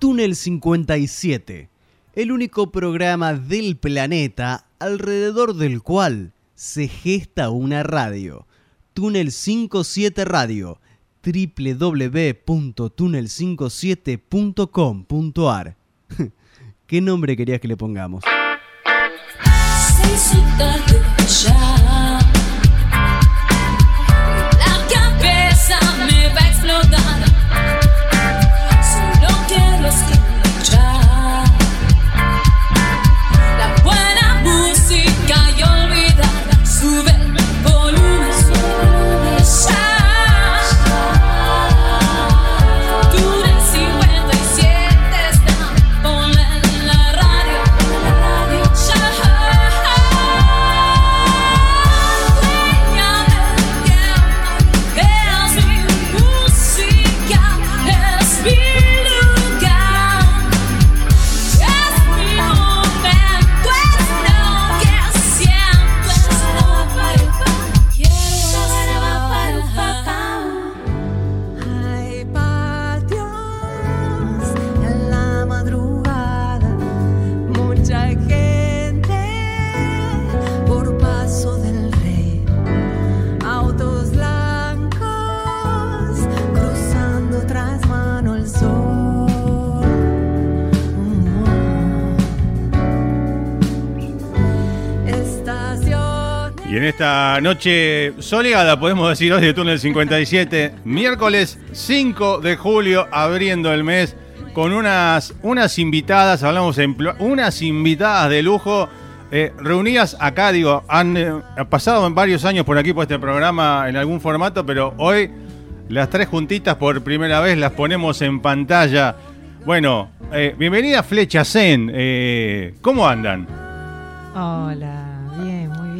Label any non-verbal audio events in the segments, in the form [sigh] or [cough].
Túnel 57, el único programa del planeta alrededor del cual se gesta una radio. Túnel 57 Radio, www.túnel57.com.ar. [laughs] ¿Qué nombre querías que le pongamos? En esta noche soleada, podemos decir hoy de Túnel 57, miércoles 5 de julio, abriendo el mes con unas, unas invitadas, hablamos en unas invitadas de lujo, eh, reunidas acá, digo, han eh, pasado en varios años por aquí por este programa en algún formato, pero hoy las tres juntitas por primera vez las ponemos en pantalla. Bueno, eh, bienvenida Flecha Zen, ¿cómo andan? Hola,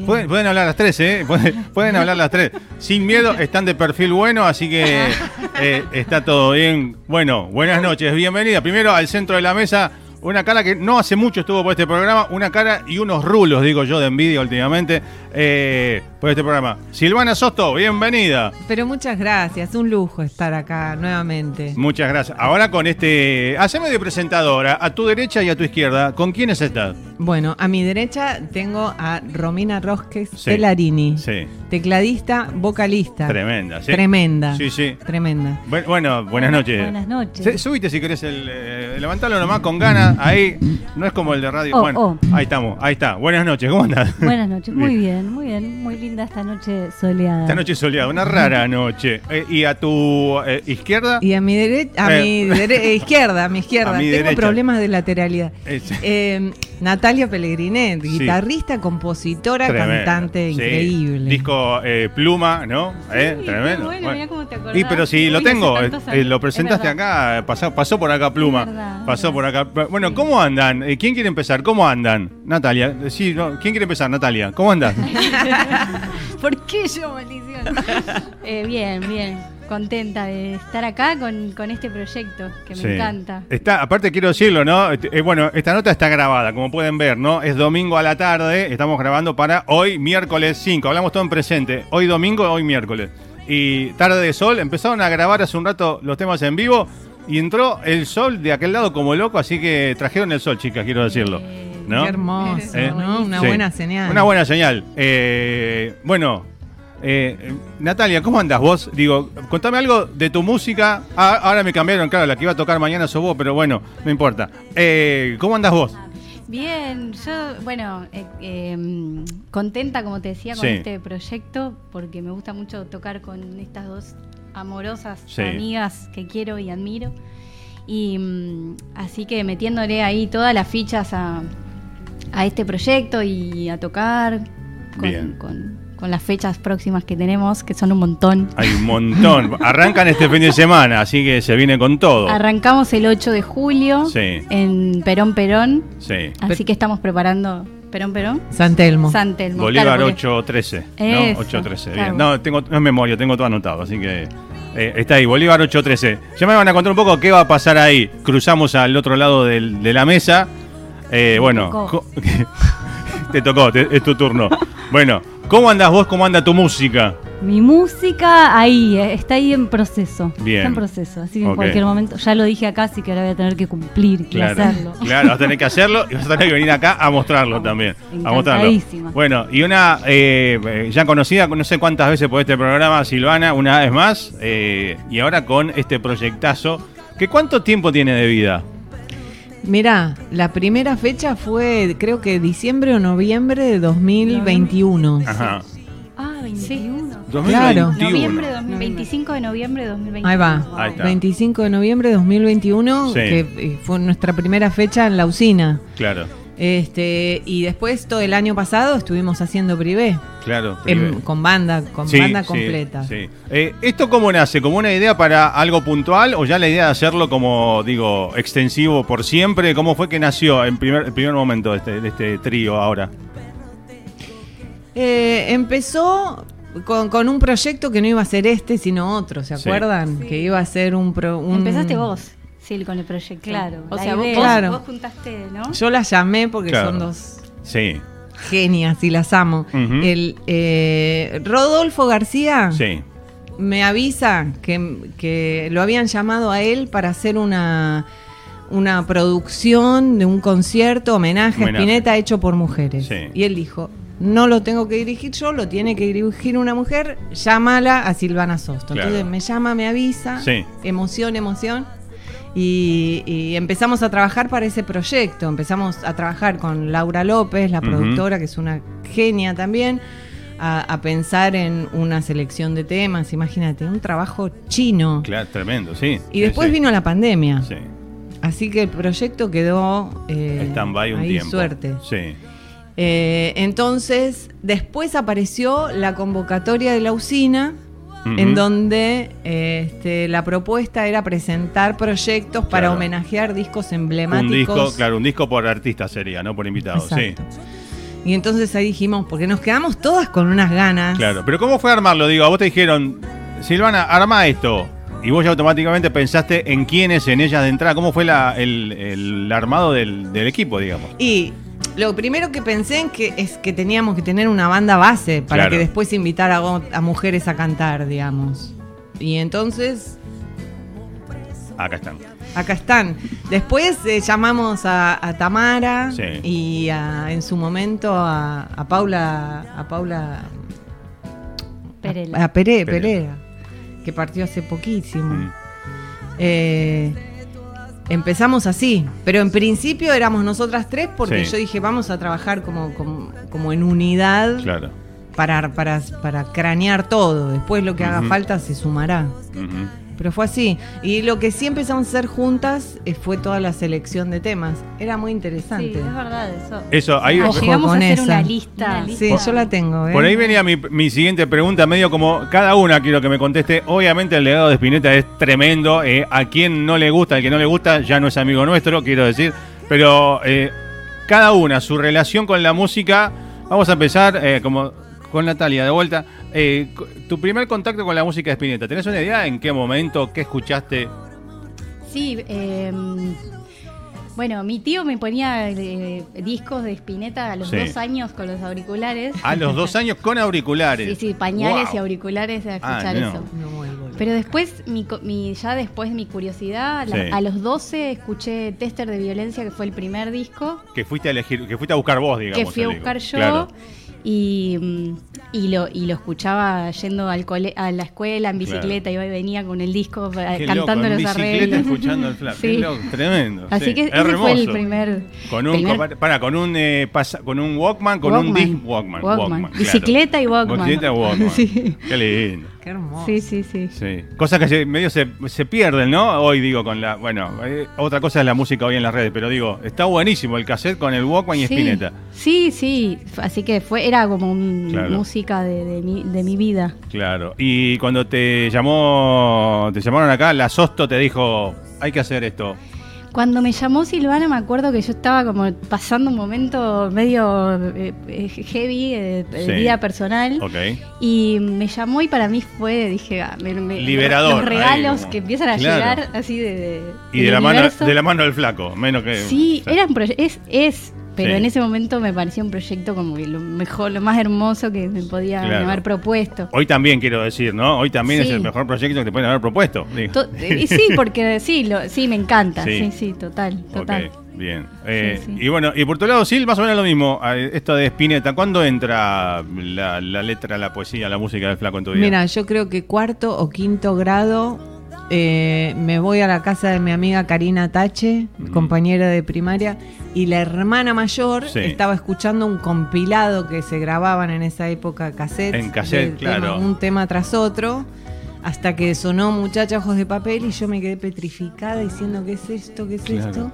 bien. Pueden, pueden hablar las tres, ¿eh? Pueden, [laughs] pueden hablar las tres. Sin miedo, están de perfil bueno, así que [laughs] eh, está todo bien. Bueno, buenas noches, bienvenida. Primero al centro de la mesa, una cara que no hace mucho estuvo por este programa, una cara y unos rulos, digo yo, de envidia últimamente, eh, por este programa. Silvana Sosto, bienvenida. Pero muchas gracias, un lujo estar acá nuevamente. Muchas gracias. Ahora con este. Haceme de presentadora, a tu derecha y a tu izquierda. ¿Con quiénes estás? Bueno, a mi derecha tengo a Romina Rosques Sí. Tellarini, Sí, tecladista, vocalista. tremenda, ¿sí? Tremenda. Sí, sí. Tremenda. Bu- Bueno, buenas noches. Buenas noches. Sí, Subite si querés, el, eh, levantalo nomás con ganas. Ahí, no es como el de radio. Oh, bueno, oh. ahí estamos, ahí está. Buenas noches, ¿cómo andás? Buenas noches, muy [laughs] bien, muy bien, muy linda esta noche soleada. Esta noche soleada, una rara [laughs] noche. Eh, y a tu eh, izquierda, Y a mi derecha, a Eh. mi dere- eh, izquierda, a mi [laughs] izquierda. A mi Tengo derecha. problemas de lateralidad. Natalia Pellegrinet, Sí. guitarrista, compositora, tremendo. cantante Sí. increíble. Disco eh, pluma, ¿no? Eh, Sí, tremendo. Bueno, Bueno. mirá cómo te acordás. Y pero si lo tengo, eh, eh, lo Es presentaste acá, pasó, pasó por acá Pluma. Verdad, pasó por acá. Bueno, ¿cómo andan? ¿Quién quiere empezar? ¿Cómo andan? Natalia, sí, no, ¿quién quiere empezar? Natalia, ¿cómo andas? [laughs] ¿Por qué yo, maldición? [laughs] Eh, bien, bien. Contenta de estar acá con, con este proyecto que me Sí. encanta. Está, aparte quiero decirlo, ¿no? Este, eh, bueno, esta nota está grabada, como pueden ver, ¿no? Es domingo a la tarde, estamos grabando para hoy, miércoles 5. Hablamos todo en presente. Hoy domingo, hoy miércoles. Y tarde de sol, empezaron a grabar hace un rato los temas en vivo y entró el sol de aquel lado como loco, así que trajeron el sol, chicas, quiero decirlo. Eh, ¿No? Qué hermoso, Eh, ¿no? Una Sí. buena señal. Una buena señal. Eh, bueno, eh, Natalia, ¿cómo andas vos? Digo, contame algo de tu música. Ah, ahora me cambiaron, claro, la que iba a tocar mañana sos vos, pero bueno, no importa. Eh, ¿Cómo andas vos? Bien, yo, bueno, eh, eh, contenta, como te decía, con Sí. este proyecto, porque me gusta mucho tocar con estas dos amorosas Sí. amigas que quiero y admiro. Y mm, así que metiéndole ahí todas las fichas a, a este proyecto y a tocar Bien. con, con- las fechas próximas que tenemos, que son un montón. Hay un montón. [laughs] Arrancan este fin de semana, así que se viene con todo. Arrancamos el 8 de julio Sí. en Perón Perón, Sí. así que estamos preparando Perón Perón. San Telmo. San Telmo, Bolívar claro, porque- 813. ¿no? Eso, 813. claro. Bien. No, tengo no es memoria, tengo todo anotado, así que. eh, está ahí, Bolívar 813. Ya me van a contar un poco qué va a pasar ahí. Cruzamos al otro lado del- de la mesa. Eh, bueno, [laughs] te tocó, te- es tu turno. Bueno, ¿cómo andas vos? ¿Cómo anda tu música? Mi música ahí, eh, está ahí en proceso. Bien. Está en proceso. Así que en Ok. cualquier momento, ya lo dije acá, así que ahora voy a tener que cumplir y Claro, hacerlo. claro, vas a tener que hacerlo y vas a tener que venir acá a mostrarlo también. A mostrarlo. Encantadísima. Bueno, y una eh, eh, ya conocida, no sé cuántas veces por este programa, Silvana, una vez más, eh, y ahora con este proyectazo, que ¿cuánto tiempo tiene de vida? Mirá, la primera fecha fue creo que diciembre o noviembre de 2021. Ajá. Ah, 21. 2021. Noviembre de 2000 25 de noviembre de 2021. Ahí va. Ahí está. 25 de noviembre de 2021, Sí. que eh, fue nuestra primera fecha en la usina. Claro, Este, y después todo el año pasado estuvimos haciendo privé, claro. con banda, con Sí, banda completa. sí. Eh, ¿Esto cómo nace? ¿Como una idea para algo puntual o ya la idea de hacerlo como, digo, extensivo por siempre? ¿Cómo fue que nació en primer, el primer momento de este, de este trío ahora? Eh, empezó con, con un proyecto que no iba a ser este, sino otro, ¿se Sí. acuerdan? Que iba a ser un... pro- un- Empezaste vos, sí, con el proyecto. Claro, O la sea, vos, Claro. vos juntaste, ¿no? Yo las llamé porque Claro. son dos Sí, genias y las amo. El eh, Rodolfo García sí. me avisa que, que lo habían llamado a él para hacer una, una producción de un concierto homenaje, Homenaje. a Spinetta hecho por mujeres. Sí. Y él dijo, no lo tengo que dirigir yo, lo tiene que dirigir una mujer, llámala a Silvana Sosto. Claro. Entonces me llama, me avisa, Sí. emoción, emoción. Y, y empezamos a trabajar para ese proyecto. Empezamos a trabajar con Laura López, la productora, que es una genia también, a, a pensar en una selección de temas. Imagínate, un trabajo chino. Claro, tremendo, sí. Y Sí, después sí. vino la pandemia. Sí. Así que el proyecto quedó eh, Stand-by un ahí tiempo. suerte. Sí. Eh, entonces, después apareció la convocatoria de la usina, En donde este, la propuesta era presentar proyectos para homenajear discos Un emblemáticos. disco, claro, un disco por artista sería, no por invitado, Exacto. Y entonces ahí dijimos, porque nos quedamos todas con unas ganas. sí. Claro, pero ¿cómo fue armarlo? Digo, a vos te dijeron, Silvana, arma esto. Y vos ya automáticamente pensaste en quiénes, en ellas de entrada. ¿Cómo fue la- el, el armado del, del equipo, digamos? Y lo primero que pensé en que es que teníamos que tener una banda base para Claro. que después invitar a, mujeres a cantar, digamos. Y entonces Acá están. acá están. Después eh, llamamos a, a Tamara Sí. y a- en su momento a, a Paula a Paula Perela. a Pere- Perela. Perea, que partió hace poquísimo. Mm. Eh, empezamos así, pero en principio éramos nosotras tres porque Sí. yo dije vamos a trabajar como, como, como en unidad Claro. para, para, para cranear todo. Después lo que haga falta se sumará. Pero fue así. Y lo que sí empezamos a hacer juntas eh, fue toda la selección de temas. Era muy Sí, interesante. es verdad eso. Eso, ahí, Ah, Ojo llegamos a hacer esa. una lista. Una Sí, yo la tengo. ¿eh? Por ahí venía mi, mi siguiente pregunta, medio como cada una quiero que me conteste. Obviamente el legado de Spinetta es tremendo. eh, a quien no le gusta, al que no le gusta, ya no es amigo nuestro, quiero decir. Pero eh, cada una, su relación con la música. Vamos a empezar eh, como con Natalia, de vuelta. Eh, co- tu primer contacto con la música de Spinetta, ¿tenés una idea en qué momento, qué escuchaste? Sí, eh, bueno, mi tío me ponía eh, discos de Spinetta a los Sí. dos años con los auriculares. A los dos años con auriculares. Sí, sí, pañales Wow. y auriculares a Ah, escuchar no. eso. Pero después, mi, co- mi- ya después mi curiosidad, la- a los 12 escuché Tester de Violencia, que fue el primer disco Que fuiste a elegir, que fuiste a buscar vos, digamos. que fui a buscar yo. Claro. Y, mm, y, lo, y lo escuchaba yendo al cole, a la escuela en bicicleta, iba y venía con el disco eh, Qué cantando loco, en los bicicleta arreglos. escuchando el flap. [laughs] Sí. loco, tremendo. Así sí. que Es ese fue el hermoso. primer. Con un, primer para, para, con un, eh, pasa- con un Walkman, con un disc Walkman. Walkman. claro. Bicicleta y Walkman. Bicicleta y Walkman. [laughs] Sí. Qué lindo. Qué hermoso. Sí, sí, sí. Sí. Cosas que se- medio se, se pierden, ¿no? Hoy digo con la. Bueno, eh, otra cosa es la música hoy en las redes, pero digo, está buenísimo el cassette con el Walkman y Sí. Spinetta. Sí, sí. Así que fue, era como un- Claro. música de, de mi, de mi vida. Claro. Y cuando te llamó, te llamaron acá, la Sosto te dijo, hay que hacer esto. Cuando me llamó Silvana, me acuerdo que yo estaba como pasando un momento medio eh, eh, heavy eh, de Sí. vida personal. Ok. Y me llamó y para mí fue, dije, ah, me- me- Liberador, Los regalos como- que empiezan a Claro. llegar así de. de- Y de la, mano, universo. de la mano del flaco, menos que. Sí, eran proye- es, es pero Sí. en ese momento me pareció un proyecto como que lo mejor, lo más hermoso que me podía Claro. haber propuesto. Hoy también quiero decir, ¿no? Hoy también es el mejor proyecto que te pueden haber propuesto. To- y sí, porque sí, lo, sí, me encanta. Sí. Sí, sí, total, total. Ok, bien. Eh, sí. Y bueno, y por tu lado, Sil, más o menos lo mismo. eh, Esto de Spinetta, ¿cuándo entra la, la letra, la poesía, la música del flaco en tu vida? Mira, yo creo que cuarto o quinto grado eh, me voy a la casa de mi amiga Karina Tache, Ujú. compañera de primaria, y la hermana mayor Sí. estaba escuchando un compilado que se grababan en esa época cassette. En cassette, claro. un tema tras otro. Hasta que sonó Muchacha Ojos de Papel y yo me quedé petrificada diciendo, ¿qué es esto? ¿Qué es Claro. esto?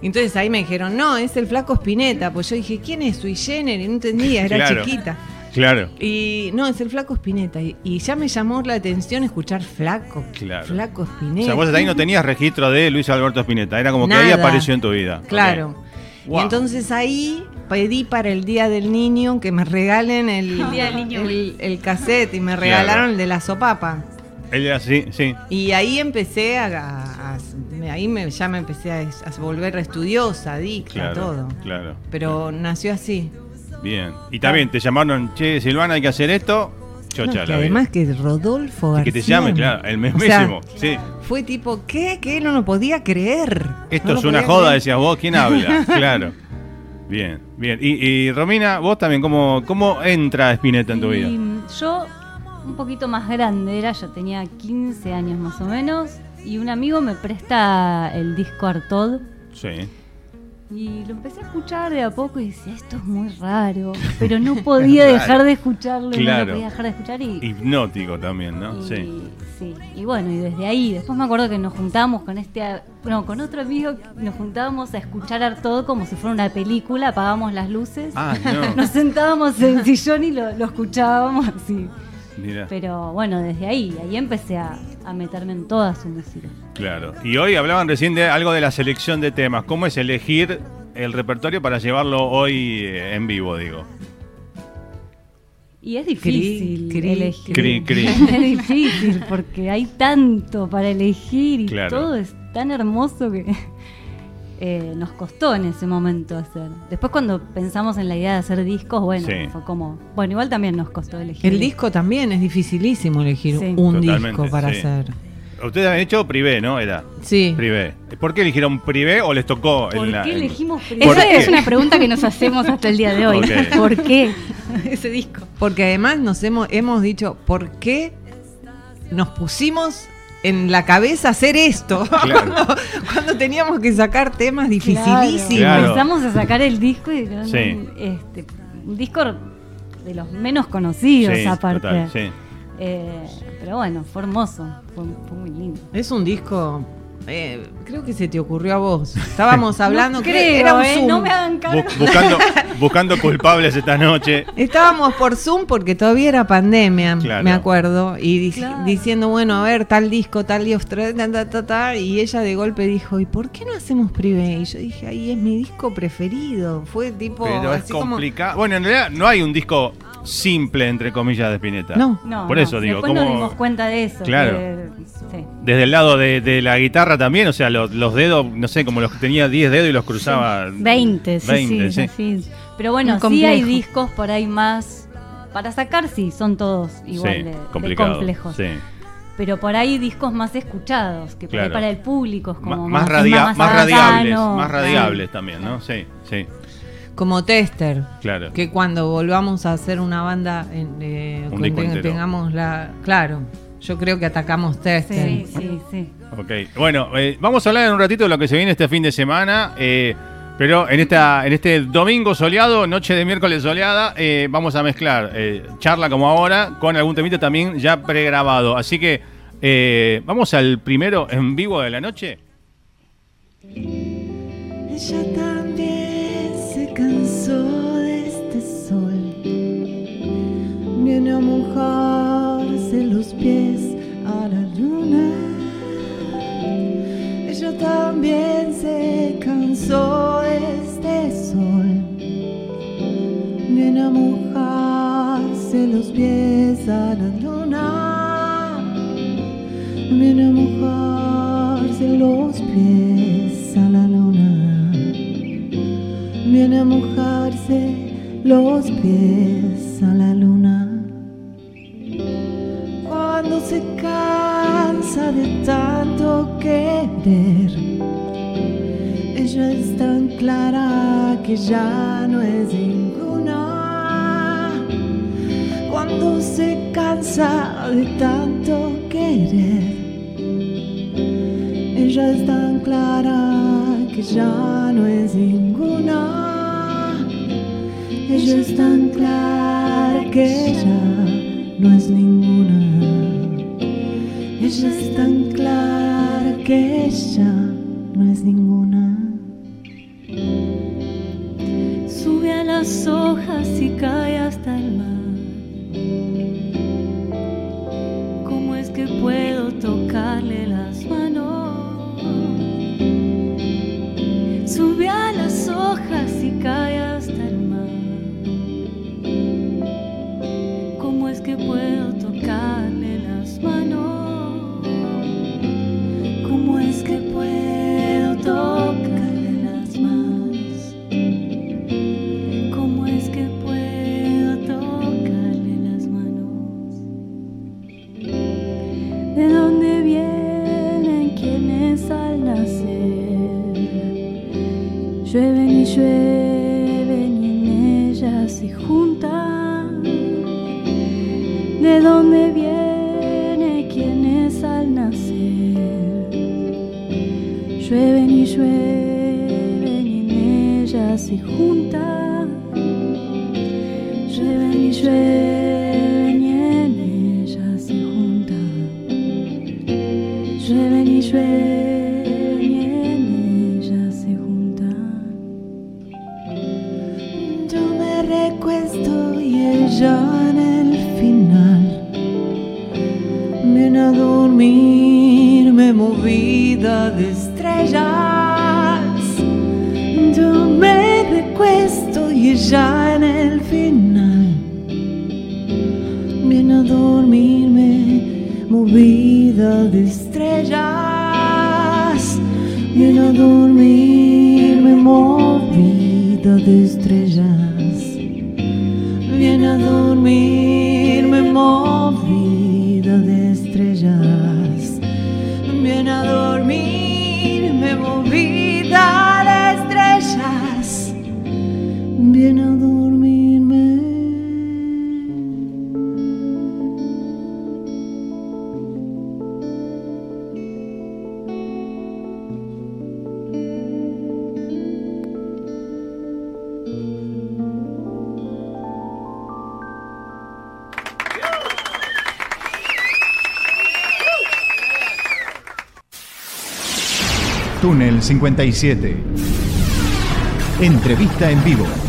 Y Entonces ahí me dijeron, no, es el flaco Spinetta. Pues yo dije, ¿quién es Sui Generis? No entendía, era Claro. chiquita. Claro. Y no, es el flaco Spinetta. Y, y ya me llamó la atención escuchar flaco. Claro. Flaco O Spinetta. sea, vos hasta ahí no tenías registro de Luis Alberto Spinetta. Era como que ahí apareció en tu vida. Claro. Wow. Y entonces ahí pedí para el Día del Niño que me regalen el, El [laughs] Día del Niño. el, el cassette y me regalaron el de la sopapa. Él era así, sí. Y ahí empecé a, a- a- me- ahí me, ya me empecé a, a volver estudiosa, adicta, Claro. todo. Claro. Pero nació así. Bien. Y también te llamaron, che, Silvana, hay que hacer esto. No, Chocha, que la además vida. que Rodolfo Y que te García, llame, claro, el o sea, mismísimo. sí. Fue tipo, ¿qué? ¿Qué? No lo podía creer. Esto No es una joda, creer. decías vos. ¿Quién habla? [laughs] claro. Bien, bien. Y, y Romina, vos también, ¿cómo, cómo entra Spinetta en tu vida? Yo, un poquito más grande era, yo tenía 15 años más o menos, y un amigo me presta el disco Artod. Sí. Y lo empecé a escuchar de a poco y decía, esto es muy raro, [laughs] pero no podía dejar de escucharlo, no Claro. lo podía dejar de escuchar y, Hipnótico también, ¿no? y- Sí. sí. Y bueno, y desde ahí, después me acuerdo que nos juntábamos con este, no, con otro amigo, nos juntábamos a escuchar Artod como si fuera una película, apagábamos las luces, Ah, no. [laughs] nos sentábamos en el sillón y lo, lo escuchábamos así. Mira. Pero bueno, desde ahí, ahí empecé a, a meterme en toda su música. Claro. Y hoy hablaban recién de algo de la selección de temas. ¿Cómo es elegir el repertorio para llevarlo hoy eh, en vivo, digo? Y es difícil Cri, cri, elegir. cri, cri. [laughs] Es difícil porque hay tanto para elegir y Claro. todo es tan hermoso que [laughs] eh, nos costó en ese momento hacer. Después cuando pensamos en la idea de hacer discos, bueno, Sí. fue como, bueno, igual también nos costó elegir. El disco también es dificilísimo elegir Sí. un Totalmente, disco para sí. hacer. Ustedes han hecho privé, ¿no? Era. Sí. Privé. ¿Por qué eligieron privé o les tocó ¿Por en la- qué elegimos ¿Por Esa es una pregunta que nos hacemos hasta el día de hoy. ¿Por qué [laughs] ese disco? Porque además nos hemos, hemos dicho, ¿por qué nos pusimos en la cabeza hacer esto? [laughs] Claro. cuando, cuando teníamos que sacar temas dificilísimos. Claro. Empezamos a sacar el disco y Sí. este, un disco de los menos conocidos Sí, aparte. total, sí. Eh, pero bueno, fue hermoso, fue, fue muy lindo. Es un disco, eh, creo que se te ocurrió a vos. Estábamos [laughs] hablando, no creo- creo, era un eh, Zoom. no me hagan Bu- buscando, [laughs] buscando culpables esta noche. Estábamos por Zoom porque todavía era pandemia, Claro. me acuerdo, y Claro. diciendo, bueno, a ver, tal disco, tal disco, ta, ta, ta, ta, y ella de golpe dijo, ¿y por qué no hacemos privé? Y yo dije, ahí es mi disco preferido. Fue tipo, Pero es como... complicado. Bueno, en realidad no hay un disco simple, entre comillas, de Spinetta. No. No, Por no, eso digo, Después nos ¿cómo- dimos cuenta de eso. Claro. que- sí. Desde el lado de, de la guitarra también, o sea, los, los dedos, no sé, como los que tenía 10 dedos y los cruzaba. 20, sí, 20, sí, sí. sí. Pero bueno, sí hay discos por ahí más. Para sacar, sí, son todos igual Sí, de, de complicado, complejos. sí. Pero por ahí discos más escuchados, que por ahí Claro. para el público es como más, más, radia- más, más radiables, más radiables también, ¿no? Sí, sí, Como tester. claro. Que cuando volvamos a hacer una banda, en, eh, Un ten- tengamos la... Claro, yo creo que atacamos tester. Sí, sí, sí. Ok, bueno, eh, vamos a hablar en un ratito de lo que se viene este fin de semana, eh, pero en esta en este domingo soleado, noche de miércoles soleada, eh, vamos a mezclar eh, charla como ahora con algún temita también ya pregrabado. Así que eh, vamos al primero en vivo de la noche. Ella a mojarse los pies a la luna. Ella también se cansó este sol. Viene a mojarse los pies a la luna. Viene a mojarse los pies a la luna. Viene a mojarse los pies a la luna. Se cansa de tanto querer, ella es tan clara que ya no es ninguna. Cuando se cansa de tanto querer, ella es tan clara que ya no es ninguna. Ella es tan clara que ya no es ninguna. Ella es tan clara que ella no es ninguna. Sube a las hojas y cae hasta el mar. ¿Cómo es que puedo tocarle las juntan? Llueven y llueven y en ellas se juntan. Llueven y llueven y en ellas se juntan. Yo me recuesto y ella en el final viene a dormirme movida de estrellas. Movida de estrellas. Viene a dormirme movida de estrellas. 57. Entrevista en vivo.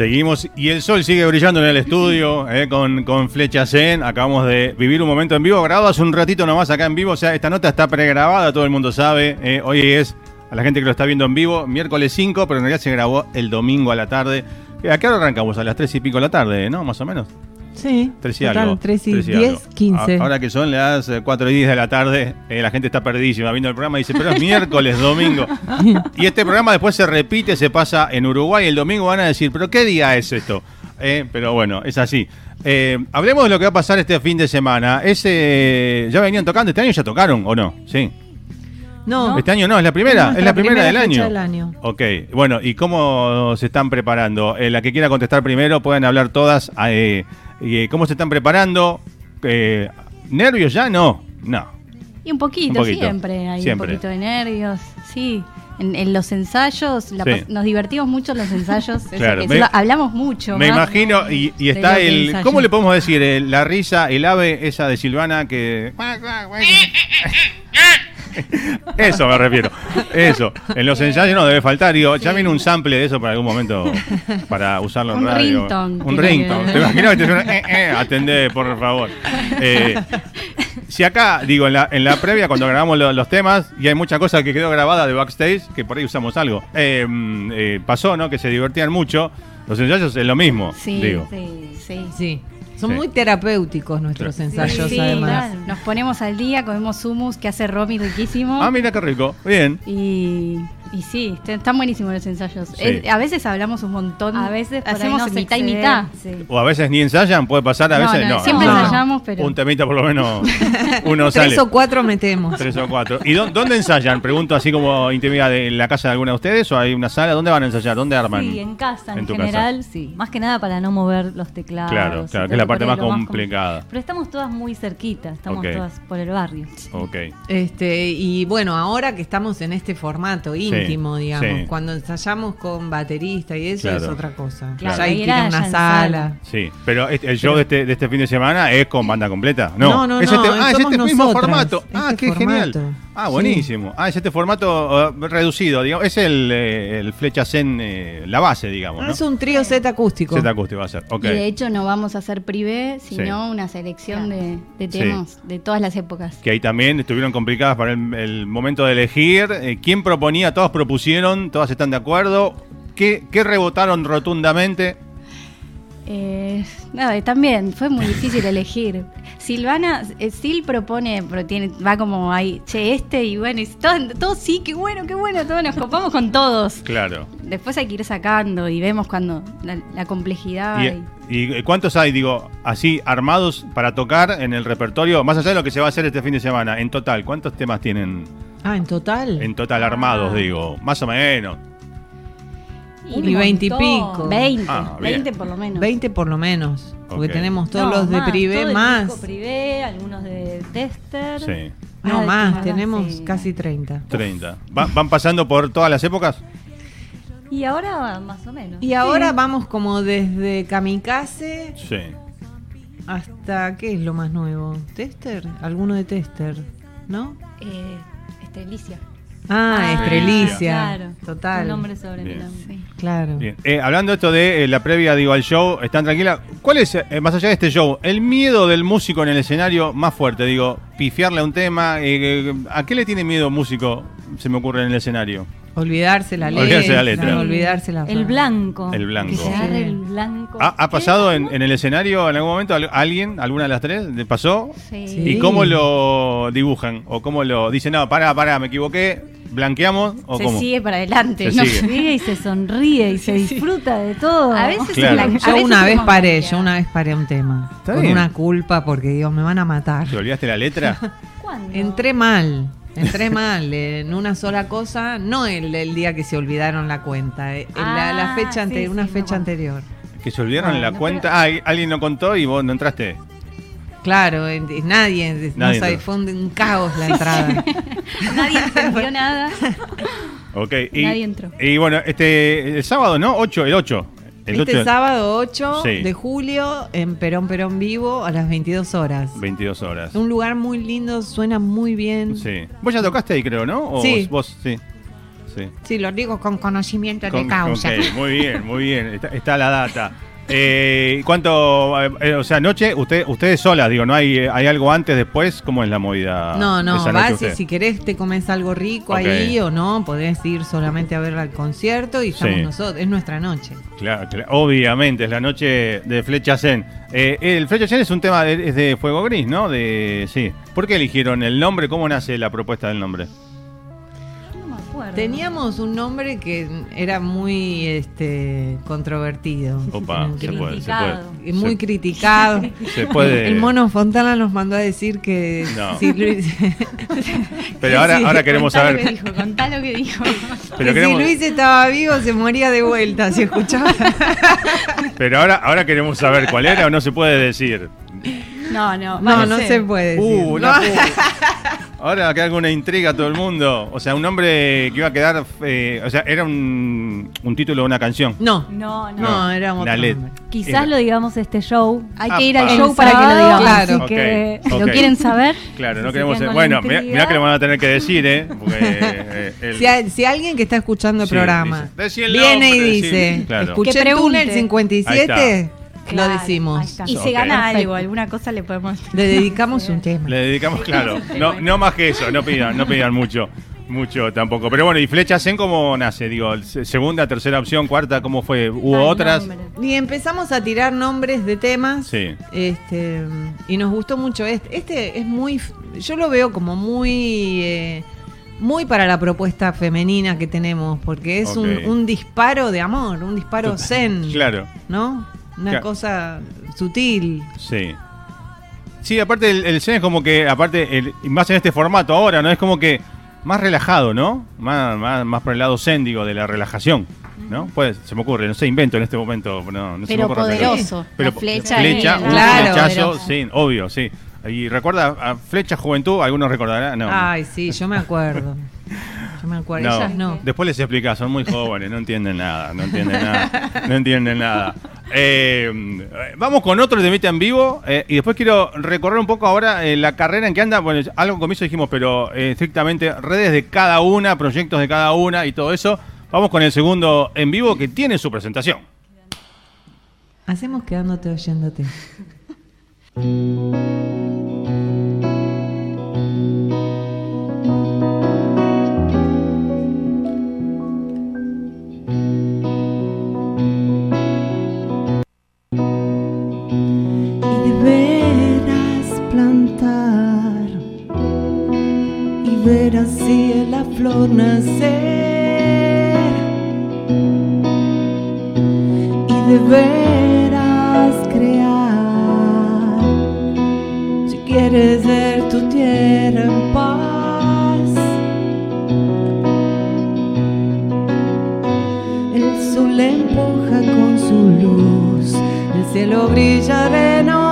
Seguimos y el sol sigue brillando en el estudio [laughs] eh, con, con Flecha Zen. Acabamos de vivir un momento en vivo, grabado hace un ratito nomás acá en vivo. O sea, esta nota está pregrabada, todo el mundo sabe. eh, hoy es, a la gente que lo está viendo en vivo, miércoles 5, pero en realidad se grabó el domingo a la tarde. Eh, ¿A qué hora arrancamos? A las 3 y pico de la tarde, ¿no? Más o menos. Sí, 3 y total, algo. 3 y Tres 10, algo. 15. A- Ahora que son las 4 y 10 de la tarde, eh, la gente está perdidísima viendo el programa y dice, pero es [laughs] miércoles, domingo. [laughs] Y este programa después se repite, se pasa en Uruguay. El domingo van a decir, pero ¿qué día es esto? Eh, pero bueno, es así. Eh, hablemos de lo que va a pasar este fin de semana. Ese, ¿Ya venían tocando? ¿Este año ya tocaron o no? Sí. No, Este año no, es la primera, Es es la primera, del, año. del año. Ok, bueno, ¿y cómo se están preparando? Eh, la que quiera contestar primero, pueden hablar todas. eh, eh, ¿Cómo se están preparando? Eh, ¿Nervios ya? No, no. Y un poquito, Un poquito, siempre hay siempre. un poquito de nervios, sí. En, en los ensayos, la Sí. pas- nos divertimos mucho en los ensayos. Claro, me- hablamos mucho. Me más. imagino, y, y está el. ensayo. ¿Cómo le podemos decir? La risa, el ave, esa de Silvana que. [laughs] Eso me refiero. Eso. En los ensayos no debe faltar. Digo, ya viene un sample de eso para algún momento para usarlo en Un radio. ringtone Un ringtone. que- ¿Te imaginas que te suena, eh, eh, atendé, por favor? [laughs] Eh, si acá, digo, en la, en la previa, cuando grabamos lo- los temas, y hay mucha cosa que quedó grabada de backstage, que por ahí usamos algo, eh, mm, eh, pasó, ¿no? Que se divertían mucho. Los ensayos es lo mismo, Sí, digo. Sí. Sí. Sí. Son Sí. muy terapéuticos nuestros Sí. ensayos, Sí, además. claro. Nos ponemos al día, comemos hummus que hace Romy riquísimo. Ah, mira qué rico. Bien. Y, y sí, est- están buenísimos los ensayos. Sí. Es- a veces hablamos un montón. A veces hacemos no mitad y mitad. Sí. O a veces ni ensayan, puede pasar, a No, veces no, no. siempre No. ensayamos, pero. Un temita por lo menos [laughs] uno sale. Tres o cuatro metemos. Tres o cuatro. ¿Y dó- dónde ensayan? Pregunto así como intimidad, ¿en la casa de alguna de ustedes o hay una sala? ¿Dónde van a ensayar? ¿Dónde arman? Sí, en casa, en, general, sí. Más que nada para no mover los teclados. Claro, claro, que es la parte más complicada. Pero estamos todas muy cerquitas, estamos todas por el barrio. Ok. Este, y bueno, ahora que estamos en este formato íntimo, digamos, sí. cuando ensayamos con baterista y eso Claro. es otra cosa. Claro, ya hay que ir a una sala. Sí, pero este- el show de este, de este fin de semana es con banda completa. No, No, no, es no, este, ah, es este mismo nosotras, formato. Ah, este qué genial. Ah, Sí. buenísimo. Ah, es este formato uh, reducido, digamos. Es el, eh, el Flecha Zen, eh, la base, digamos, ¿no? Es un trío set acústico. Set acústico va a ser. Ok. Y de hecho no vamos a hacer privé, sino Sí. una selección de, de Sí. temas de todas las épocas. Que ahí también estuvieron complicadas para el, el momento de elegir. Eh, ¿Quién proponía? Todos propusieron, todas están de acuerdo. ¿Qué, qué rebotaron rotundamente? Eh, nada, también fue muy difícil [laughs] elegir. Silvana, eh, Sil propone, pero tiene, va como ahí, che, este, y bueno, y todo, todo sí, qué bueno, qué bueno, todos nos copamos con todos. Claro. Después hay que ir sacando y vemos cuando la, la complejidad. y- ¿Y, y cuántos hay, digo, así armados para tocar en el repertorio? Más allá de lo que se va a hacer este fin de semana, en total, ¿cuántos temas tienen Ah, en total. en total armados, digo? Más o menos. Y un 20 y pico. 20, Ah, bien. 20 por lo menos. 20 por lo menos. Porque Ok. tenemos todos No, los de más, privé más. disco privé, algunos de tester. Sí, No, Ah, más, tenemos sí. casi 30. 30. ¿Va- ¿Van pasando por todas las épocas? Y ahora más o menos. Y ahora vamos como desde Kamikaze Sí. hasta, ¿qué es lo más nuevo? ¿Tester? Alguno de Tester, ¿no? Eh, Estrelicia. Ah, Ah, Estrelicia. claro. Total. Un nombre sobre Bien. mi nombre. Sí. Claro. Bien. Eh, hablando esto de eh, la previa, digo, al show, ¿están tranquila? ¿Cuál es, eh, más allá de este show, el miedo del músico en el escenario más fuerte? Digo, pifiarle a un tema. eh, eh, ¿A qué le tiene miedo un músico, se me ocurre, en el escenario? Olvidarse la letra. Olvidarse la letra. Olvidarse la El blanco. El blanco. Sí. el blanco. ¿Ha, pasado en, en el escenario en algún momento al- alguien, alguna de las tres? ¿Le pasó? Sí. ¿Y cómo lo dibujan? ¿O cómo lo dicen? No, pará, pará, me equivoqué, blanqueamos? ¿O Se cómo? sigue para adelante. Se ¿no? sigue. Y se sonríe y se disfruta de todo. A veces Claro. a Yo veces una vez paré, yo una vez paré un tema. Está con bien. una culpa porque digo, me van a matar. ¿Te olvidaste la letra? [laughs] ¿Cuándo? Entré mal, entré mal en una sola cosa, no el, el día que se olvidaron la cuenta, eh, en la, la Ah, fecha ante, sí, una sí, fecha anterior. que se olvidaron Bueno, la pero- cuenta. Ah, alguien lo contó y vos no entraste. Claro, en- en- nadie, no Nadie sabe, entró. fue un, un caos la entrada. [laughs] Nadie entendió nada. Ok. Y, Nadie entró. Y bueno, este, el sábado, ¿no? 8, el 8. El este 8 sábado 8 Sí. de julio en Perón Perón Vivo a las 22 horas. 22 horas. Un lugar muy lindo, suena muy bien. Sí. Vos ya tocaste ahí, creo, ¿no? ¿O Sí. Vos, sí. Sí. Sí, lo digo con conocimiento Con- de causa. ok, muy bien, muy bien. Está, está la data. Eh, ¿Cuánto? eh, eh, o sea, noche, usted, ustedes solas, digo, ¿no hay, hay algo antes, después? ¿Cómo es la movida? No, no, vas y usted? si querés te comes algo rico Ok. ahí o no, podés ir solamente a ver al concierto y estamos Sí. nosotros, es nuestra noche. Claro, claro, obviamente, es la noche de Flecha Zen. Eh, el Flecha Zen es un tema de, es de Fuego Gris, ¿no? De, sí. ¿Por qué eligieron el nombre? ¿Cómo nace la propuesta del nombre? Teníamos un nombre que era muy este controvertido. Opa, se puede, se puede. Y muy Se- criticado. Se puede. El mono Fontana nos mandó a decir que No. si Luis, [laughs] Pero ahora, Sí, ahora queremos Contá lo que saber. dijo, contá lo que dijo. Pero, que queremos, si Luis estaba vivo se moría de vuelta, si escuchaba. pero ahora, ahora queremos saber cuál era o no se puede decir. No, no, no, no se puede. Uh, decir. Uh, no. Ahora va a una intriga a todo el mundo. O sea, un nombre que iba a quedar. Eh, o sea, era un, un título de una canción. No, no, no. no era Quizás lo digamos este show. Hay que ir al show para que lo digamos. Claro. Lo quieren saber. Claro, no queremos. Bueno, mirá, que lo van a tener que decir, ¿eh? eh si, si, alguien que está escuchando el programa viene y dice: claro. Escuché el 57. Lo decimos. Y okay. se gana algo, alguna cosa le podemos. Le dedicamos un tema. Le dedicamos, claro. [laughs] No, no más que eso, no pidan, no pidan mucho. Mucho tampoco. Pero bueno, ¿y Flecha Zen cómo nace? Digo, segunda, tercera opción, cuarta, ¿cómo fue? ¿Hubo otras? No, y empezamos a tirar nombres de temas. Sí. Este, y nos gustó mucho este. Este es muy. Yo lo veo como muy. Eh, muy para la propuesta femenina que tenemos, porque es un, disparo de amor, un disparo zen. claro. ¿No? Una Claro. cosa sutil. Sí. Sí, aparte el, el Zen es como que, aparte, el, y más en este formato ahora, ¿no? Es como que más relajado, ¿no? Más, más, más por el lado Zen, digo, de la relajación. ¿No? Pues, se me ocurre, no sé, invento en este momento. No, no se me Pero poderoso. Pero La flecha flecha, un Claro. flechazo, Poderoso. sí, obvio, sí. Y recuerda a Flecha Juventud, algunos recordarán, no. Ay, sí, yo me acuerdo. Yo me acuerdo. No, Ellas no. Después les explicás, son muy jóvenes, no entienden nada, no entienden nada, no entienden nada. Eh, vamos con otro de Meta en vivo eh, y después quiero recorrer un poco ahora eh, la carrera en que anda, bueno, algo con comienzo dijimos, pero eh, estrictamente redes de cada una, proyectos de cada una y todo eso. Vamos con el segundo en vivo que tiene su presentación. Hacemos quedándote oyéndote. [laughs] flor nacer. Y deberás crear. Si quieres ver tu tierra en paz. El sol empuja con su luz, el cielo brilla renovando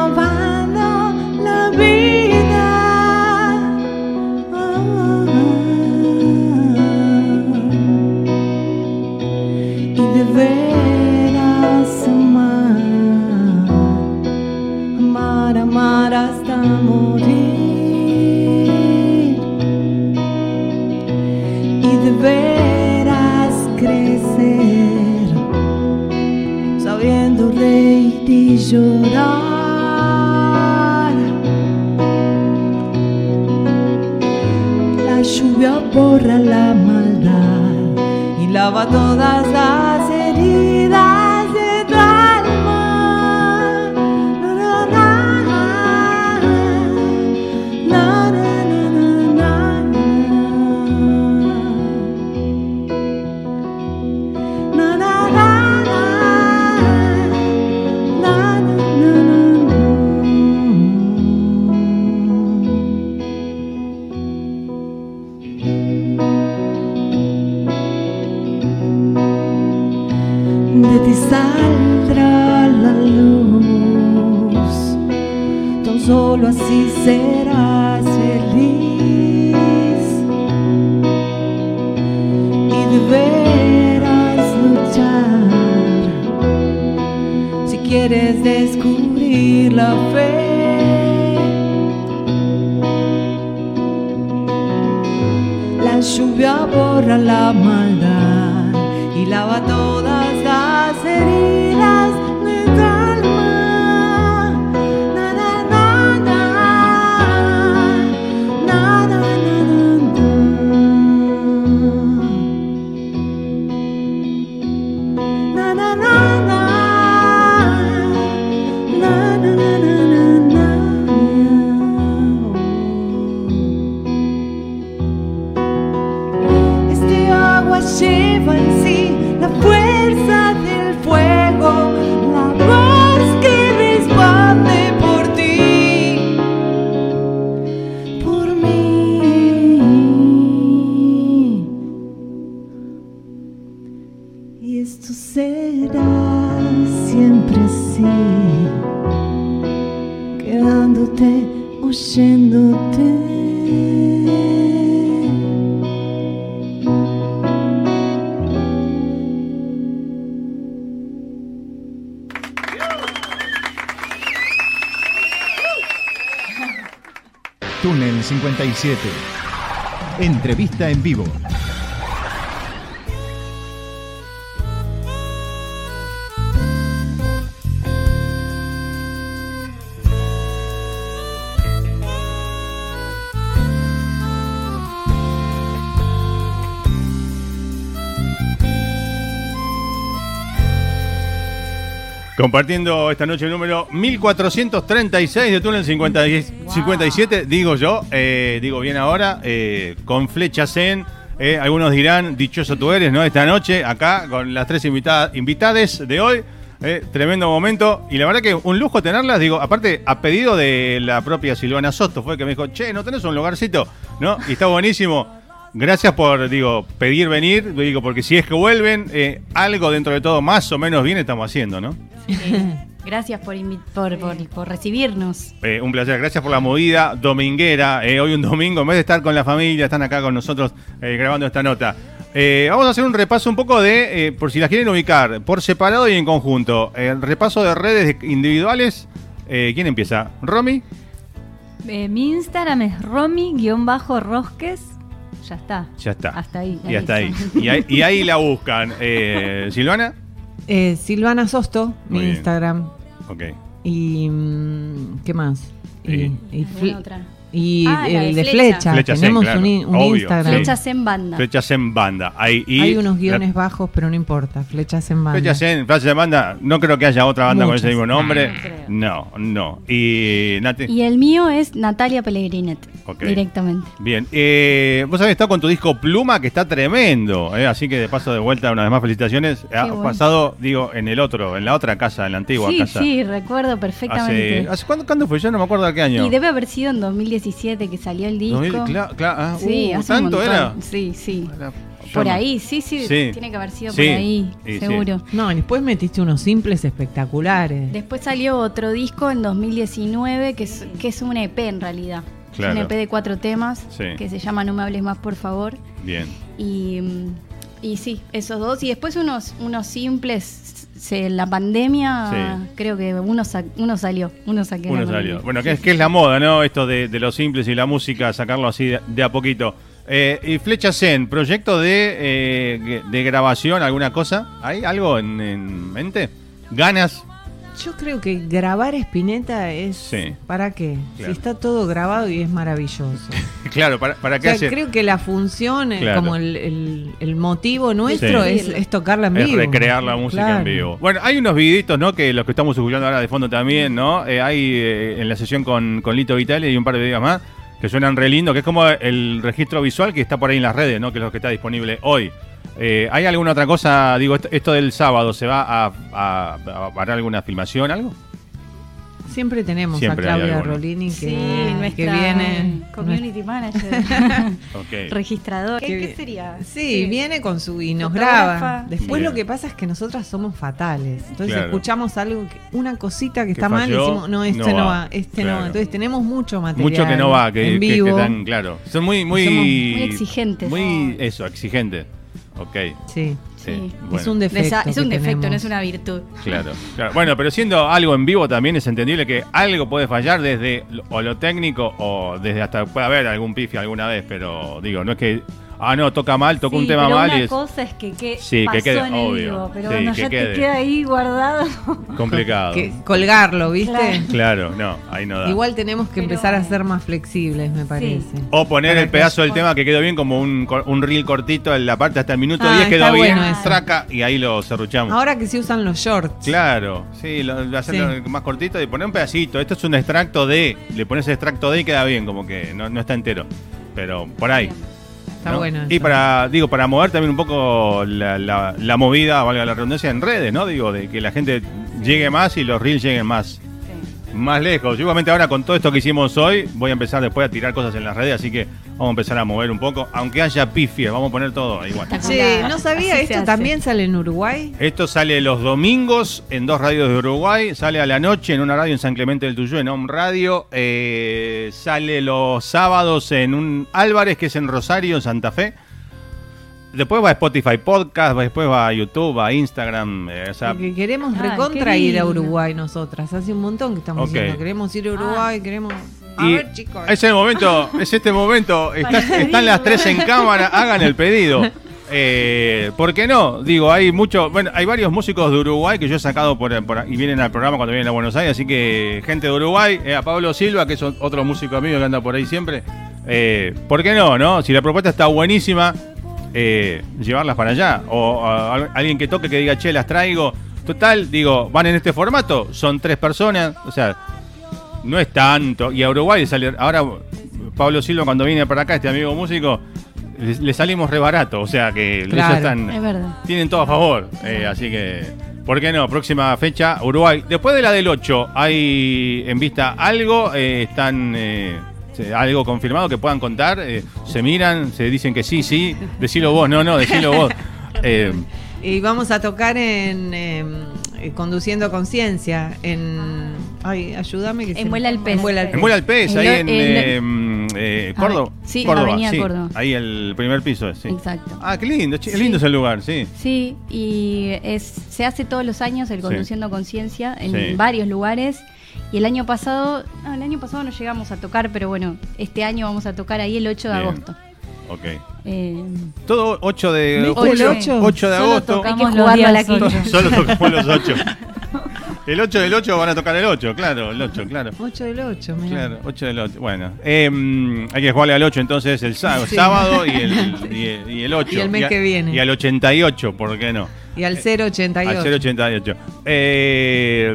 lluvia borra la maldad y lava todas las heridas En vivo. Compartiendo esta noche el número 1436 de Túnel 50 57, digo yo, eh, digo bien ahora, eh, con flechas en. eh, algunos dirán, dichoso tú eres, ¿no? Esta noche, acá, con las tres invitadas, invitades de hoy. tremendo momento. Y la verdad que un lujo tenerlas, digo, aparte, a pedido de la propia Silvana Soto, fue que me dijo, che, ¿no tenés un lugarcito? ¿No? Y está buenísimo. Gracias por, digo, pedir venir, digo, porque si es que vuelven, eh, algo dentro de todo más o menos bien estamos haciendo, ¿no? [laughs] Gracias por, por, por, por recibirnos. Eh, un placer, gracias por la movida dominguera. Eh, hoy un domingo, en vez de estar con la familia, están acá con nosotros eh, grabando esta nota. Eh, vamos a hacer un repaso un poco de, eh, por si las quieren ubicar, por separado y en conjunto. El repaso de redes individuales. Eh, ¿Quién empieza? ¿Romy? Eh, mi Instagram es romy-rosques. Ya está. Ya está. Hasta ahí. Y hasta ahí. Y ahí, y ahí la buscan. Eh, ¿Silvana? Eh, Silvana Sosto, Muy mi bien. Instagram. Ok. Y. mm, ¿Qué más? Y, Y- y ¿Alguna fle- otra? y Ah, el de de flecha. flecha. Tenemos claro. un, i- un Obvio, Instagram. Flechas en banda. Flechas en banda. Ahí, y Hay unos guiones bajos, pero no importa. Flechas en banda. Flechas en, flechas en banda. No creo que haya otra banda con ese mismo nombre. No creo. No, no. Y Nati. Y el mío es Natalia Pellegrinet. Directamente. Bien, eh, vos habéis estado con tu disco Pluma, que está tremendo, eh, así que de paso de vuelta, una vez más, felicitaciones. Ha bueno. pasado, digo, en el otro, en la otra casa, en la antigua Sí, casa. sí, recuerdo perfectamente. Hace, ¿hace cuándo, cuándo fue? Yo no me acuerdo de qué año. Y debe haber sido en 2017 que salió el disco. 2000, cla- cla- ah, Sí, uh, hace un ¿Tanto montón. era? Sí, sí. Era- Por no- ahí, sí, sí, Sí. tiene que haber sido Sí, por ahí, sí. seguro. No, y después metiste unos simples espectaculares. Después salió otro disco en 2019 que es, que es un EP en realidad. Es Claro. Un EP de cuatro temas Sí. que se llama No me hables más, por favor. Bien. Y, y sí, esos dos. Y después unos, unos simples. se- la pandemia, Sí. creo que uno, sa- uno salió. Uno Uno salió. Bueno, que es, que es la moda, ¿no? Esto de, de los simples y la música, sacarlo así de, de a poquito. Eh, y Flecha Zen, proyecto de, eh, de grabación, alguna cosa. ¿Hay algo en, en mente? ¿Ganas? Yo creo que grabar Espineta es. Sí. ¿Para qué? Claro. Si está todo grabado y es maravilloso. [laughs] Claro, ¿para, para O qué sea, hacer? creo que la función, eh, Claro. como el, el- el motivo nuestro Sí. es, es tocarla en Es vivo. recrear la música Claro. en vivo. Bueno, hay unos videitos, ¿no? Que los que estamos escuchando ahora de fondo también, ¿no? Eh, hay eh, en la sesión con, con Lito Vitale y un par de videos más que suenan re lindo, que es como el registro visual que está por ahí en las redes, ¿no? Que es lo que está disponible hoy. Eh, ¿Hay alguna otra cosa? Digo, esto, del sábado, ¿se va a, a, a alguna filmación, algo? Siempre tenemos Siempre a Claudia. Rolini que, Sí, que viene. community manager, [laughs] Ok. registrador. ¿Qué, Qué sería? Sí, viene con su y nos Fotógrafa. graba. Después Sí. lo que pasa es que nosotras somos fatales. Entonces Claro. escuchamos algo, que- una cosita que Que está mal y decimos, no, este no no, va. este Claro. no. Entonces tenemos mucho material. Mucho que no va, que, en que- que vivo. están, claro. Son muy, muy, Somos muy exigentes. Muy, eso, exigentes. Ok. Sí. Sí, Sí. bueno. Es un defecto. Desa- es un defecto, tenemos. no es una virtud. Claro, claro. Bueno, pero siendo algo en vivo también es entendible que algo puede fallar desde lo- o lo técnico o desde hasta puede haber algún pifia alguna vez, pero digo, no es que ah no, toca mal, toca Sí, un tema pero mal una y es cosa es que, que Sí, que pasó quede, en el obvio. vivo, pero Sí, cuando que ya quede. te queda ahí guardado. [laughs] complicado. Que colgarlo, ¿viste? Claro. Claro, no, ahí no da. Igual tenemos que Pero- empezar a ser más flexibles, me parece. o poner Para el que- pedazo del tema que quedó bien como un, un reel cortito en la parte hasta el minuto Ah, 10 quedó está bien, bueno traca y ahí lo cerruchamos. Ahora que se usan los shorts. Claro, sí, lo, lo hacerlo más cortito y poner un pedacito. Esto es un extracto de, le pones extracto de y queda bien, como que no, no está entero. Pero por ahí. Está ¿no? bueno. Y para, digo, para mover también un poco la, la- la movida, valga la redundancia, en redes, ¿no? Digo, de que la gente llegue más y los reels lleguen más, más lejos. Igualmente ahora con todo esto que hicimos hoy, voy a empezar después a tirar cosas en las redes, así que vamos a empezar a mover un poco, aunque haya pifias, vamos a poner todo igual. No sabía, Así esto también sale en Uruguay. Esto sale los domingos en dos radios de Uruguay, sale a la noche en una radio en San Clemente del Tuyú, en Home Radio, eh, sale los sábados en un Álvarez, que es en Rosario, en Santa Fe. Después va a Spotify Podcast, va- después va a YouTube, a Instagram. eh, o sea, Porque queremos Ay, recontra ir a. Uruguay nosotras. Hace un montón que estamos Ok. diciendo, queremos ir a Uruguay, queremos... A y ver, chicos. es el momento, [laughs] es este momento, está- están las tres en cámara, hagan el pedido. Eh, ¿Por qué no? Digo, hay mucho, bueno, hay varios músicos de Uruguay que yo he sacado por, por- y vienen al programa cuando vienen a Buenos Aires, así que gente de Uruguay, eh, a Pablo Silva, que es otro músico amigo que anda por ahí siempre. Eh, ¿Por qué no, no? Si la propuesta está buenísima, eh, llevarlas para allá. O a- a- alguien que toque que diga, che, las traigo, Total, digo, van en este formato, son tres personas, o sea, no es tanto. Y a Uruguay sale, ahora Pablo Silva cuando viene para acá, este amigo músico, le, le salimos re barato, o sea que ellos Claro. están, Es verdad. tienen todo a favor. eh, así que, ¿por qué no? Próxima fecha, Uruguay. Después de la del 8, ¿hay en vista algo? Eh, ¿Están algo confirmado que puedan contar? Eh, ¿Se miran? ¿Se dicen que sí, sí? Decilo vos, no, no, decilo vos. [laughs] Eh, Y vamos a tocar en eh, eh, Conduciendo Conciencia, en... Ay, ayúdame. Que En Muela al Pez. En Muela al en Pez, El- ahí en eh, eh, Córdoba. Sí, Córdoba, Avenida sí. Córdoba. Ahí el primer piso, sí. Exacto. Ah, qué lindo, chi- Sí. lindo es el lugar, sí. Sí, y es, se hace todos los años el Sí. Conduciendo Conciencia en Sí. varios lugares. Y el año pasado, no, el año pasado no llegamos a tocar, pero bueno, este año vamos a tocar ahí el 8 de Bien. agosto. Ok. Eh, Todo 8 de ¿Viste julio, el ocho? 8 de Solo agosto. Hay que jugarlo a la ocho. [laughs] Solo tocamos los 8. [laughs] El 8 del 8 van a tocar el 8, claro, el 8, claro. 8 del 8, mira. Claro, 8 del 8. Bueno, eh, hay que jugarle al 8 entonces el sábado, Sí. sábado y, el, [laughs] y, el, y el 8. Y el mes a- que viene. Y al 88, ¿por qué no? Y al 088. Al 088. Eh,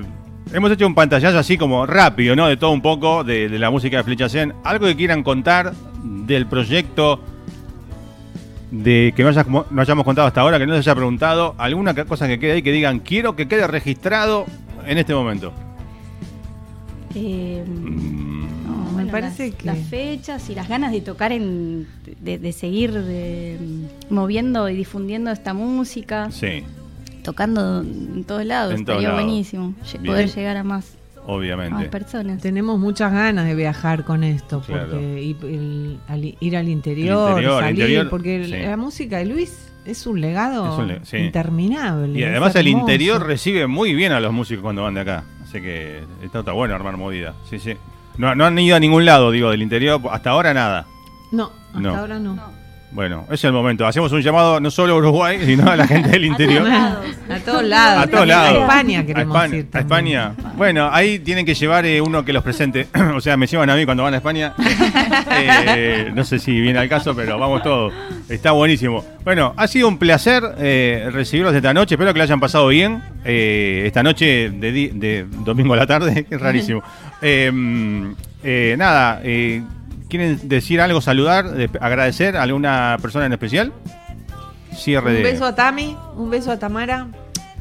hemos hecho un pantallazo así como rápido, ¿no? De todo un poco de, de la música de Flecha Zen. Algo que quieran contar del proyecto de que no, hayas- no hayamos contado hasta ahora, que no se haya preguntado. Alguna cosa que quede ahí que digan, quiero que quede registrado en este momento. eh, Mm, no, me bueno, parece las, que- las fechas y las ganas de tocar en de, de seguir de, moviendo y difundiendo esta música, sí, tocando en todos lados, En todos estaría lados. buenísimo Bien. poder llegar a más, a más obviamente. personas. Tenemos muchas ganas de viajar con esto, porque y- el- al- ir al interior, interior, salir, interior, porque sí. la música de Luis es un legado Es un le- sí. interminable. Y además el interior recibe muy bien a los músicos cuando van de acá. Así que está, está bueno armar movida. Sí, sí. No, no han ido a ningún lado, digo, del interior. Hasta ahora nada. No, hasta No. ahora no. Bueno, es el momento. Hacemos un llamado no solo a Uruguay, [laughs] sino a la gente del interior. A todos lados. A todos lados. A España queremos a España, ir a. España. Bueno, ahí tienen que llevar eh, uno que los presente. [clears throat] o sea, me llevan a mí cuando van a España. [laughs] Eh, no sé si viene al caso, pero vamos todos. Está buenísimo. Bueno, ha sido un placer eh, recibirlos esta noche. Espero que lo hayan pasado bien. Eh, esta noche de, di- de domingo a la tarde, que [laughs] es rarísimo. Eh, eh, nada, eh, ¿quieren decir algo, saludar, de- agradecer a alguna persona en especial? Cierre Un de... beso a Tami, un beso a Tamara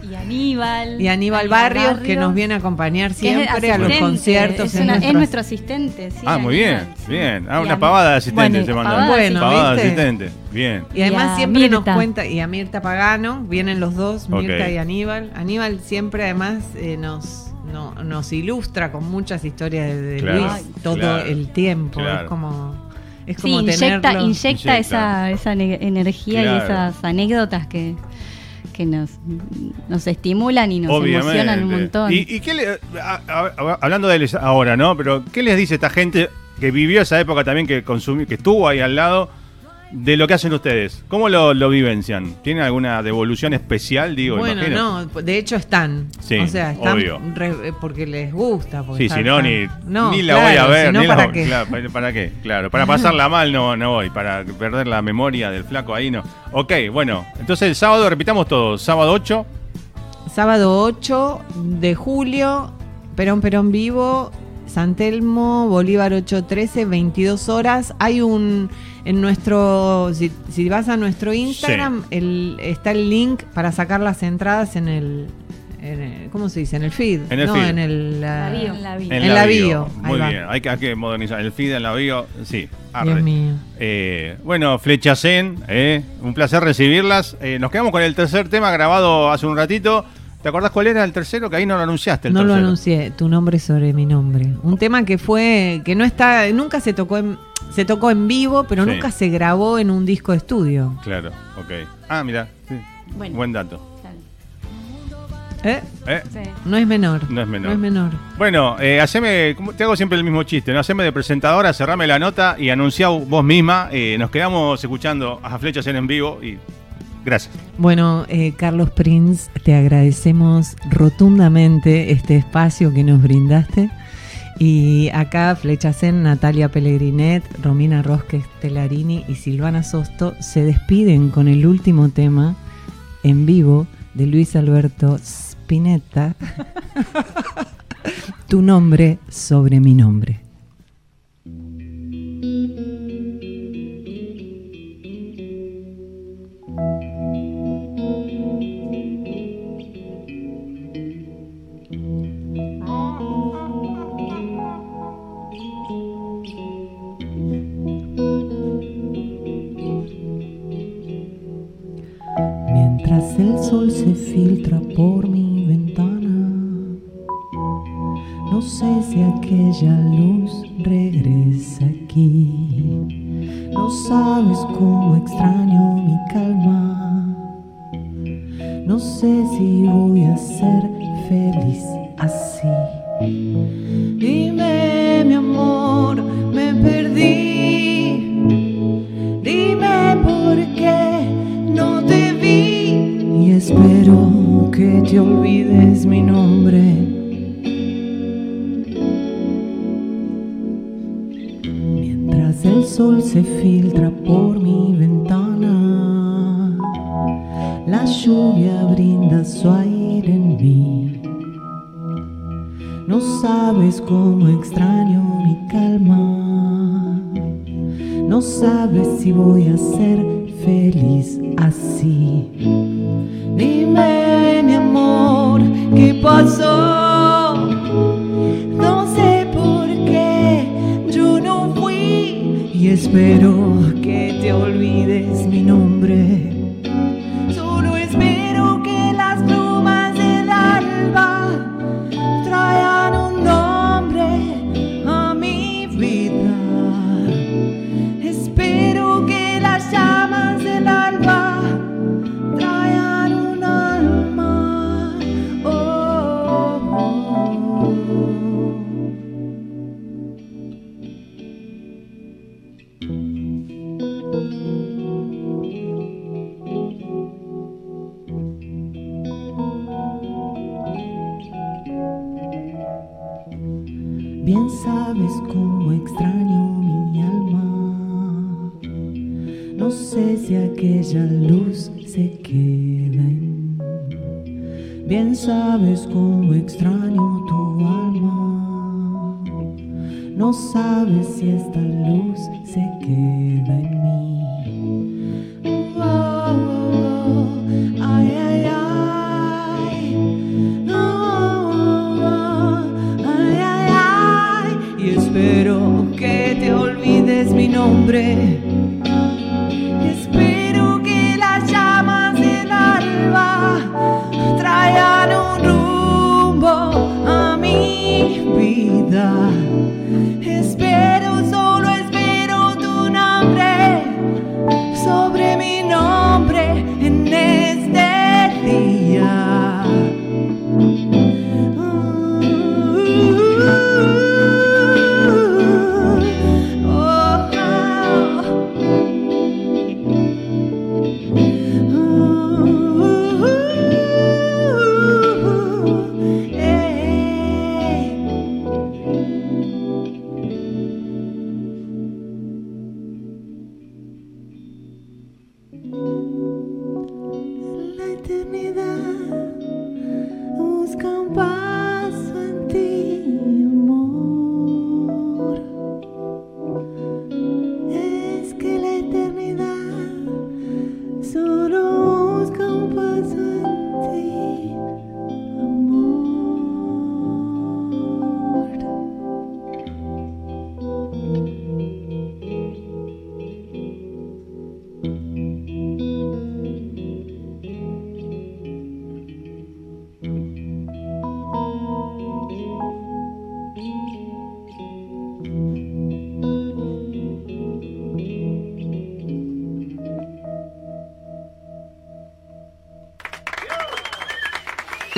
Y Aníbal. y a Aníbal Barrios, que nos viene a acompañar es siempre a los conciertos. Es, en una- es nuestros- nuestro asistente. sí, Ah, muy bien, Aníbal, sí. bien. Ah, una pavada de asistente Bueno, se mandó. pavada de Bueno, pavada de asistente. Bien. Y además Y siempre nos cuenta, y a Mirta Pagano, vienen los dos, Mirta Ok. y Aníbal. Aníbal siempre además eh, nos, no- nos ilustra con muchas historias de, de Claro, Luis todo claro, el tiempo. claro. Es como, es Sí, como inyecta, tenerlo. inyecta, Inyecta. esa, esa ne- energía Claro. y esas anécdotas que, que nos, nos estimulan y nos emocionan un montón. ¿Y, y qué le, a- a- a- hablando de él ahora, ¿no? Pero ¿qué les dice esta gente que vivió esa época también, que consumió, que estuvo ahí al lado, de lo que hacen ustedes? ¿Cómo lo, lo vivencian? ¿Tienen alguna devolución especial, digo? bueno, imagino? no, de hecho están. Sí, o sea, están obvio. re- eh, porque les gusta. porque Sí, si no, ni, no, ni la voy a ver. ni la ¿para voy- qué? claro, ¿para, para qué? Claro, para pasarla mal no, no voy, para perder la memoria del flaco ahí no. Ok, bueno, entonces el sábado, repitamos todo, sábado 8, Sábado 8 de julio, Perón Perón Vivo, San Telmo, Bolívar 813, 22 horas. Hay un, en nuestro, si, si vas a nuestro Instagram, el, está el link para sacar las entradas en el, en el- ¿cómo se dice? En el feed. En el no, feed. en el... La ah, bio. La bio. en, En la, bio. Muy bien, hay que, hay que modernizar. El feed en la bio, sí. arre. Dios mío. Eh, bueno, Flecha Zen, eh, un placer recibirlas. Eh, nos quedamos con el tercer tema grabado hace un ratito. ¿Te acordás cuál era el tercero? Que ahí no lo anunciaste. El No lo anuncié, tu nombre sobre mi nombre. Un tema que fue, que no está, nunca se tocó en, se tocó en vivo, pero Sí. nunca se grabó en un disco de estudio. Claro, ok. Ah, mira, sí. Bueno. buen dato. ¿Eh? Eh, Sí. No es menor. No es menor. No es menor. Bueno, eh, haceme, te hago siempre el mismo chiste, ¿no? Haceme de presentadora, cerrame la nota y anuncia vos misma. Eh, nos quedamos escuchando a Flecha Zen en vivo y gracias. Bueno, eh, Carlos Prince, te agradecemos rotundamente este espacio que nos brindaste. Y acá Flechacén, Natalia Pellegrinet, Romina Rosques Telarini y Silvana Sosto se despiden con el último tema en vivo de Luis Alberto Spinetta. [laughs] tu nombre sobre mi nombre. Sol se filtra por mi ventana, no sé si aquella luz regresa aquí. No sabes cómo extraño se filtra por mi ventana, la lluvia brinda su aire en mí. No sabes cómo extraño mi calma. No sabes si voy a ser feliz así. Dime, mi amor, ¿qué pasó? Espero que te olvides mi nombre. No sabes si esta luz se queda en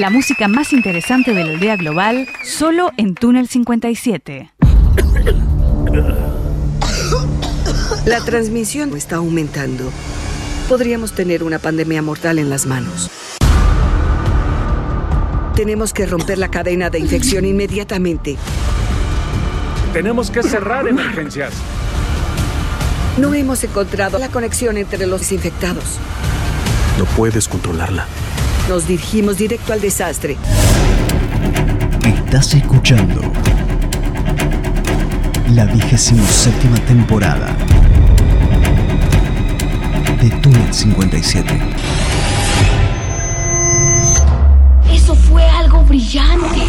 La música más interesante de la aldea global, solo en Túnel 57. La transmisión está aumentando. Podríamos tener una pandemia mortal en las manos. Tenemos que romper la cadena de infección inmediatamente. Tenemos que cerrar emergencias. No hemos encontrado la conexión entre los infectados. No puedes controlarla. Nos dirigimos directo al desastre. Estás escuchando la vigésimo séptima temporada de Túnel 57. Eso fue algo brillante.